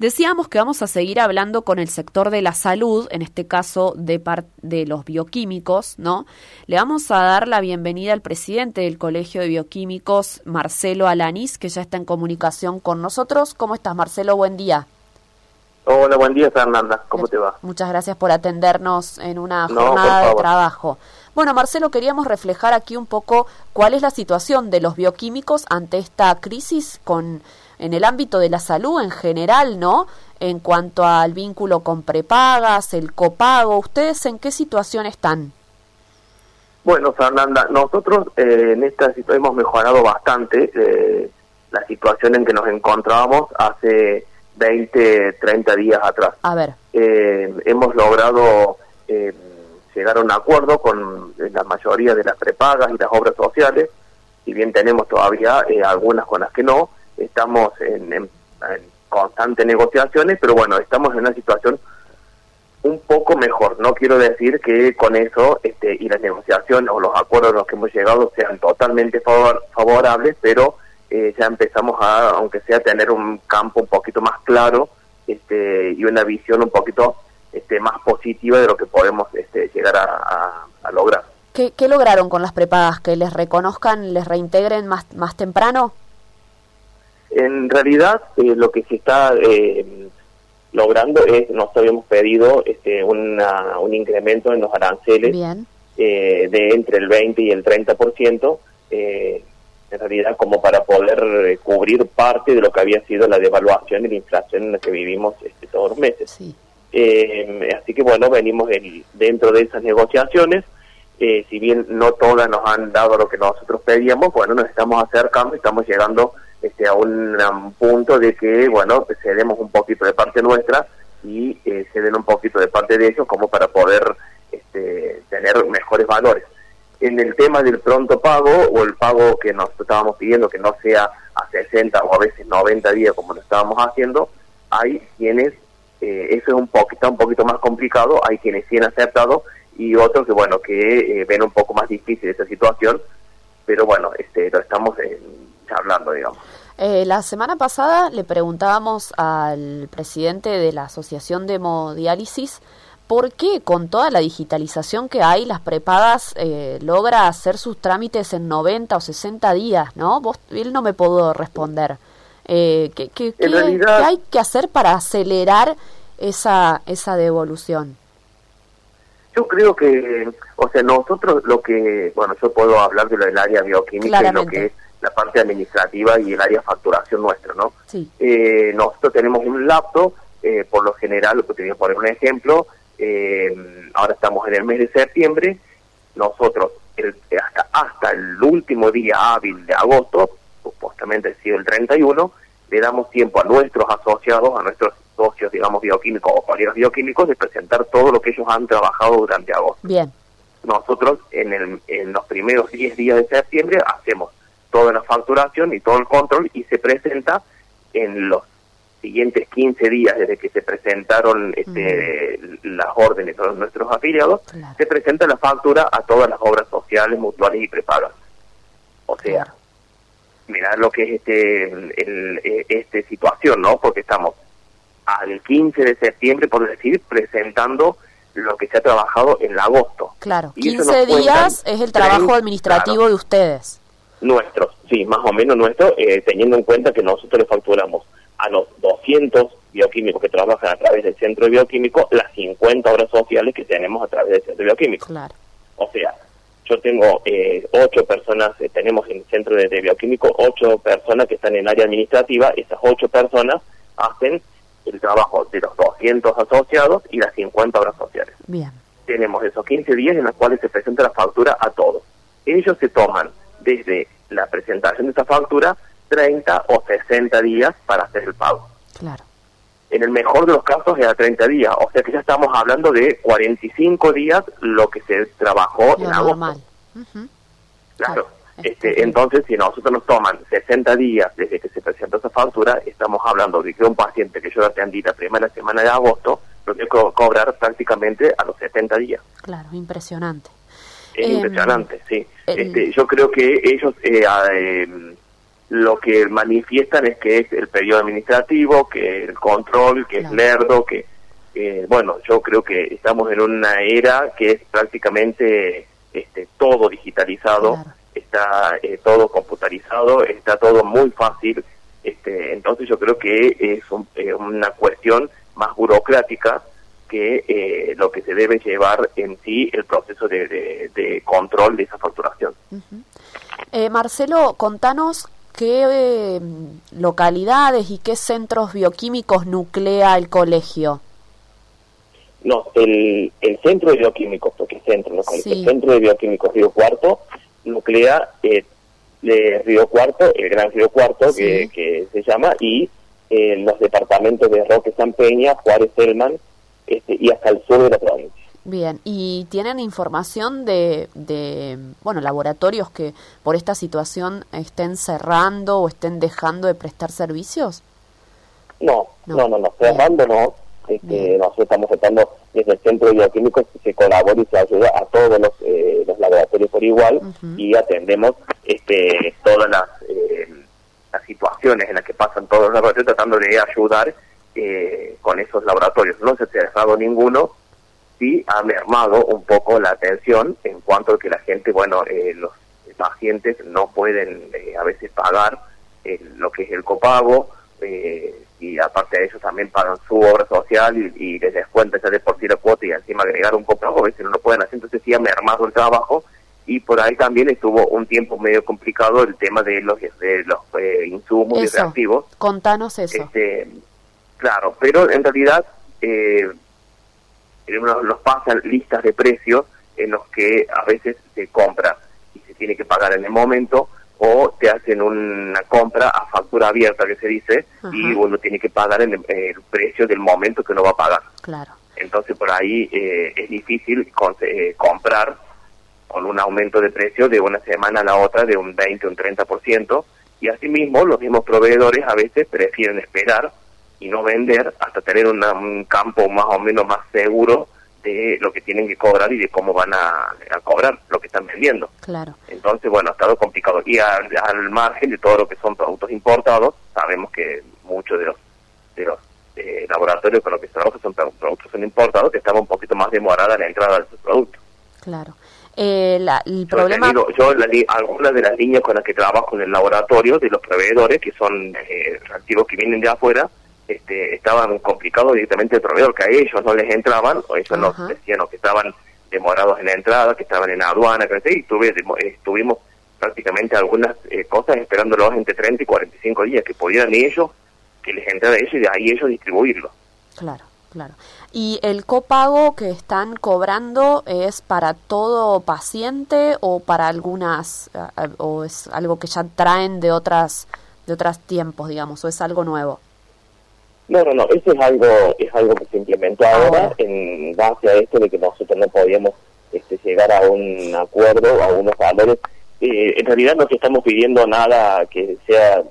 Decíamos que vamos a seguir hablando con el sector de la salud, en este caso de, de los bioquímicos, ¿no? Le vamos a dar la bienvenida al presidente del Colegio de Bioquímicos, Marcelo Alanis, que ya está en comunicación con nosotros. ¿Cómo estás, Marcelo? Buen día. Hola, buen día, Fernanda. ¿Cómo te va? Muchas gracias por atendernos en una jornada de trabajo. Bueno, Marcelo, queríamos reflejar aquí un poco cuál es la situación de los bioquímicos ante esta crisis con en el ámbito de la salud en general, ¿no? En cuanto al vínculo con prepagas, el copago, ¿ustedes en qué situación están? Bueno, Fernanda, nosotros eh, en esta situación hemos mejorado bastante eh, la situación en que nos encontrábamos hace 20, 30 días atrás. A ver. Eh, hemos logrado eh, llegar a un acuerdo con la mayoría de las prepagas y las obras sociales, si bien tenemos todavía eh, algunas con las que no, estamos en, en, constantes negociaciones, pero bueno, estamos en una situación un poco mejor. No quiero decir que con eso este, y las negociaciones o los acuerdos a los que hemos llegado sean totalmente favor, favorables, pero eh, ya empezamos a, aunque sea, tener un campo un poquito más claro este, y una visión un poquito este, más positiva de lo que podemos este, llegar a, lograr. ¿Qué, ¿Qué, lograron con las prepagas? ¿Que les reconozcan, les reintegren más, más temprano? En realidad, eh, lo que se está eh, logrando es, nos habíamos pedido este, una, un incremento en los aranceles Eh, de entre el 20 y el 30%, eh, en realidad como para poder eh, cubrir parte de lo que había sido la devaluación y la inflación en la que vivimos este, todos los meses. Eh, así que bueno, venimos dentro de esas negociaciones, eh, si bien no todas nos han dado lo que nosotros pedíamos, bueno, nos estamos acercando, estamos llegando este, a un, punto de que, bueno, cedemos un poquito de parte nuestra y eh, ceden un poquito de parte de ellos como para poder este, tener mejores valores. En el tema del pronto pago o el pago que nos estábamos pidiendo que no sea a 60 o a veces 90 días como lo estábamos haciendo, hay quienes, eh, eso es un poquito, un poquito más complicado, hay quienes sí han aceptado y otros que bueno, que eh, ven un poco más difícil esa situación, pero bueno, este, lo estamos hablando, digamos. Eh, la semana pasada le preguntábamos al presidente de la Asociación de Hemodiálisis ¿por qué con toda la digitalización que hay, las prepagas eh, logra hacer sus trámites en 90 o 60 días? ¿no? Vos, él no me pudo responder. Eh, ¿qué, qué, hay que hacer para acelerar esa, esa devolución? Yo creo que, o sea, nosotros lo que, bueno, yo puedo hablar de lo del área bioquímica y lo que es la parte administrativa y el área facturación nuestra, ¿no? Sí. Eh, nosotros tenemos un laptop, eh, por lo general, te voy a poner un ejemplo, eh, ahora estamos en el mes de septiembre, nosotros hasta, hasta el último día hábil de agosto, supuestamente ha sido el 31, le damos tiempo a nuestros asociados, a nuestros socios, digamos, bioquímicos o colegas bioquímicos, de presentar todo lo que ellos han trabajado durante agosto. Bien. Nosotros en, el, en los primeros 10 días de septiembre hacemos toda la facturación y todo el control y se presenta en los siguientes 15 días desde que se presentaron este, las órdenes a nuestros afiliados, se presenta la factura a todas las obras sociales, mutuales y prepagas. O sea, mira lo que es este, el, e, este situación, ¿no? Porque estamos al 15 de septiembre, por decir, presentando lo que se ha trabajado en agosto. Claro, 15 días es el trabajo administrativo de ustedes. Nuestros, sí, más o menos nuestro, eh, teniendo en cuenta que nosotros le facturamos a los 200 bioquímicos que trabajan a través del centro bioquímico las 50 horas sociales que tenemos a través del centro bioquímico. Claro. O sea, yo tengo eh, ocho personas, eh, tenemos en el centro de, bioquímico ocho personas que están en el área administrativa, esas ocho personas hacen el trabajo de los 200 asociados y las 50 horas sociales. Bien. Tenemos esos 15 días en los cuales se presenta la factura a todos. Ellos se toman desde la presentación de esa factura 30 o 60 días para hacer el pago. Claro. En el mejor de los casos era 30 días, o sea que ya estamos hablando de 45 días lo que se trabajó en agosto. Claro. Este, entonces, si nosotros nos toman 60 días desde que se presentó esa factura, estamos hablando de que un paciente que yo atendí la primera semana de agosto, lo tengo que cobrar prácticamente a los 70 días. Claro, impresionante. Es impresionante, sí. Este, yo creo que ellos eh, eh lo que manifiestan es que es el periodo administrativo, que el control, que es lerdo, que, bueno, yo creo que estamos en una era que es prácticamente este, todo digitalizado, está eh, todo computarizado, está todo muy fácil, este, entonces yo creo que es eh, una cuestión más burocrática que eh, lo que se debe llevar en sí el proceso de, control de esa facturación. Marcelo, contanos qué localidades y qué centros bioquímicos nuclea el colegio. No, el, el centro de bioquímicos, porque es centro, ¿no? el centro de bioquímicos Río Cuarto nuclea eh, Río Cuarto, el Gran Río Cuarto, que, se llama, y eh, los departamentos de Roque San Peña, Juárez Selman, este, y hasta el sur de la provincia. Bien, ¿y tienen información de, de, bueno, laboratorios que por esta situación estén cerrando o estén dejando de prestar servicios? No, no, no, no, cerrando no. Este, nosotros estamos tratando desde el Centro Bioquímico que se colabore y se ayuda a todos los, eh, los laboratorios por igual y atendemos este, todas las, eh, las situaciones en las que pasan todos los laboratorios tratando de ayudar eh, con esos laboratorios. No se ha cerrado ninguno, sí ha mermado un poco la atención en cuanto a que la gente, bueno, los pacientes no pueden a veces pagar lo que es el copago, eh, y aparte de eso también pagan su obra social y, les descuentan ya de por sí la cuota y encima agregar un poco a veces no lo pueden hacer, entonces sí ha mermado el trabajo y por ahí también estuvo un tiempo medio complicado el tema de los, de los eh, insumos y reactivos. Contanos eso. Este, claro, pero en realidad eh, nos pasan listas de precios en los que a veces se compra y se tiene que pagar en el momento o te hacen una compra a factura abierta que se dice y uno tiene que pagar en el, precio del momento que uno va a pagar. Claro. Entonces por ahí eh, es difícil eh, comprar con un aumento de precio de una semana a la otra de un 20 o un 30% y asimismo los mismos proveedores a veces prefieren esperar y no vender hasta tener un campo más o menos más seguro de lo que tienen que cobrar y de cómo van a, cobrar lo que están vendiendo. Claro. Entonces, bueno, ha estado complicado. Y al, margen de todo lo que son productos importados, sabemos que muchos de los, de los eh, laboratorios con los que se trabaja son productos son importados, que estaba un poquito más demorada la entrada de esos productos. Claro. Eh, el problema... yo, algunas de las líneas con las que trabajo en el laboratorio, de los proveedores, que son eh, reactivos que vienen de afuera, este, estaban complicados directamente el proveedor, que a ellos no les entraban, o ellos nos decían que estaban demorados en la entrada, que estaban en aduana, que y tuve, estuvimos prácticamente algunas eh, cosas esperándolos entre 30 y 45 días, que pudieran ellos, que les entrara ellos y de ahí ellos distribuirlo. Claro, claro. ¿Y el copago que están cobrando es para todo paciente o para algunas, o es algo que ya traen de otras, de otros tiempos, digamos, o es algo nuevo? No, no, no, eso es algo, es algo que se implementó ahora en base a esto de que nosotros no podíamos este, llegar a un acuerdo, a unos valores. Eh, en realidad no te estamos pidiendo nada que sea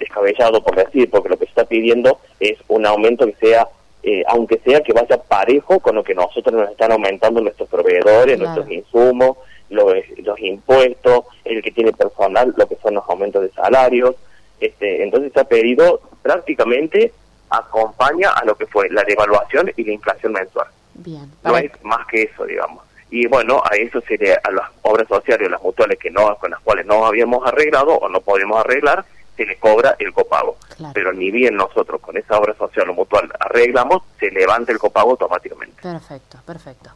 descabellado, por decir, porque lo que se está pidiendo es un aumento que sea, eh, aunque sea que vaya parejo con lo que nosotros nos están aumentando nuestros proveedores, nuestros insumos, los, los impuestos, el que tiene personal, lo que son los aumentos de salarios. Este, entonces se ha pedido prácticamente acompaña a lo que fue la devaluación y la inflación mensual. Bien, no es más que eso, digamos. Y bueno, a eso sería a las obras sociales o las mutuales que no con las cuales no habíamos arreglado o no podemos arreglar, se le cobra el copago. Pero ni bien nosotros con esa obra social o mutual arreglamos, se levanta el copago automáticamente. Perfecto, perfecto.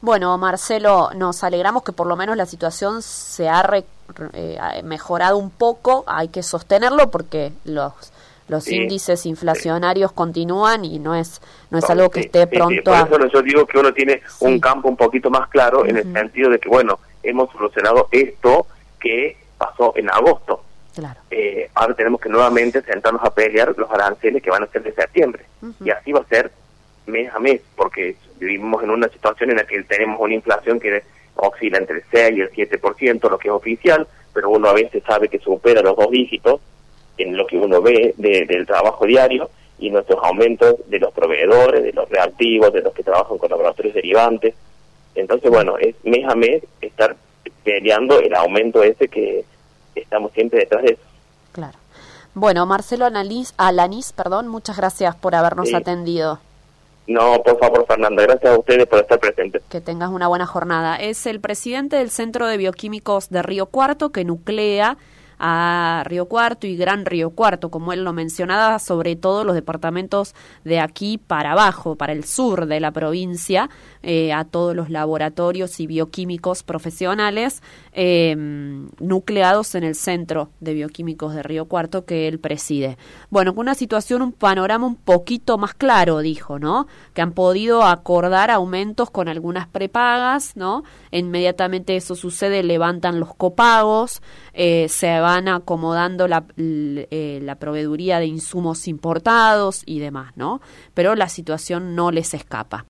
Bueno, Marcelo, nos alegramos que por lo menos la situación se ha eh, mejorado un poco. Hay que sostenerlo porque los los índices inflacionarios continúan y no es no es algo que esté pronto por eso yo digo que uno tiene un campo un poquito más claro en el sentido de que bueno hemos solucionado esto que pasó en agosto. Claro. eh, ahora tenemos que nuevamente sentarnos a pelear los aranceles que van a ser de septiembre. Y así va a ser mes a mes porque vivimos en una situación en la que tenemos una inflación que oscila entre el 6 y el 7%, lo que es oficial, pero uno a veces sabe que supera los dos dígitos en lo que uno ve del trabajo diario y nuestros aumentos de los proveedores, de los reactivos, de los que trabajan con laboratorios derivantes. Entonces, bueno, es mes a mes estar peleando el aumento ese que estamos siempre detrás de eso. Claro. Bueno, Marcelo Alanís, Alanís perdón, muchas gracias por habernos atendido. No, por favor, Fernanda, gracias a ustedes por estar presentes. Que tengas una buena jornada. Es el presidente del Centro de Bioquímicos de Río Cuarto que nuclea a Río Cuarto y Gran Río Cuarto, como él lo mencionaba, sobre todo los departamentos de aquí para abajo, para el sur de la provincia, eh, a todos los laboratorios y bioquímicos profesionales eh, nucleados en el Centro de Bioquímicos de Río Cuarto que él preside. Bueno, con una situación, un panorama un poquito más claro, dijo, ¿no? Que han podido acordar aumentos con algunas prepagas, ¿no? Inmediatamente eso sucede, levantan los copagos, eh, se van acomodando la, eh, la proveeduría de insumos importados y demás, ¿no? Pero la situación no les escapa.